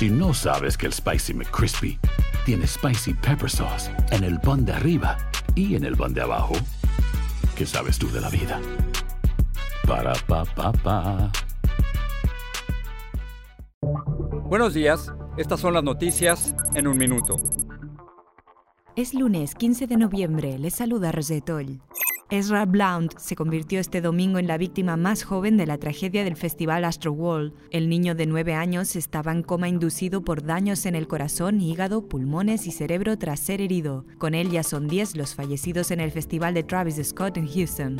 Si no sabes que el Spicy McCrispy tiene Spicy Pepper Sauce en el pan de arriba y en el pan de abajo, ¿qué sabes tú de la vida? Para, pa, pa, pa. Buenos días, estas son las noticias en un minuto. Es lunes 15 de noviembre, les saluda Rosetol. Ezra Blount se convirtió este domingo en la víctima más joven de la tragedia del festival Astroworld. El niño de 9 años estaba en coma inducido por daños en el corazón, hígado, pulmones y cerebro tras ser herido. Con él ya son 10 los fallecidos en el festival de Travis Scott en Houston.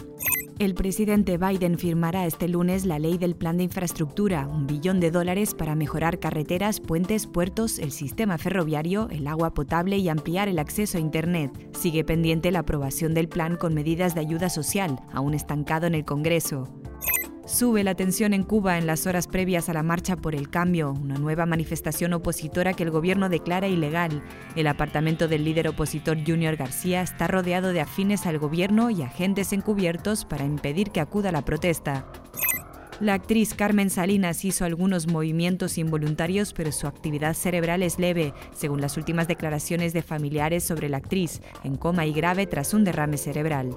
El presidente Biden firmará este lunes la ley del plan de infraestructura, un billón de dólares para mejorar carreteras, puentes, puertos, el sistema ferroviario, el agua potable y ampliar el acceso a Internet. Sigue pendiente la aprobación del plan con medidas de ayuda social, aún estancado en el Congreso. Sube la tensión en Cuba en las horas previas a la Marcha por el Cambio, una nueva manifestación opositora que el gobierno declara ilegal. El apartamento del líder opositor Junior García está rodeado de afines al gobierno y agentes encubiertos para impedir que acuda la protesta. La actriz Carmen Salinas hizo algunos movimientos involuntarios, pero su actividad cerebral es leve, según las últimas declaraciones de familiares sobre la actriz, en coma y grave tras un derrame cerebral.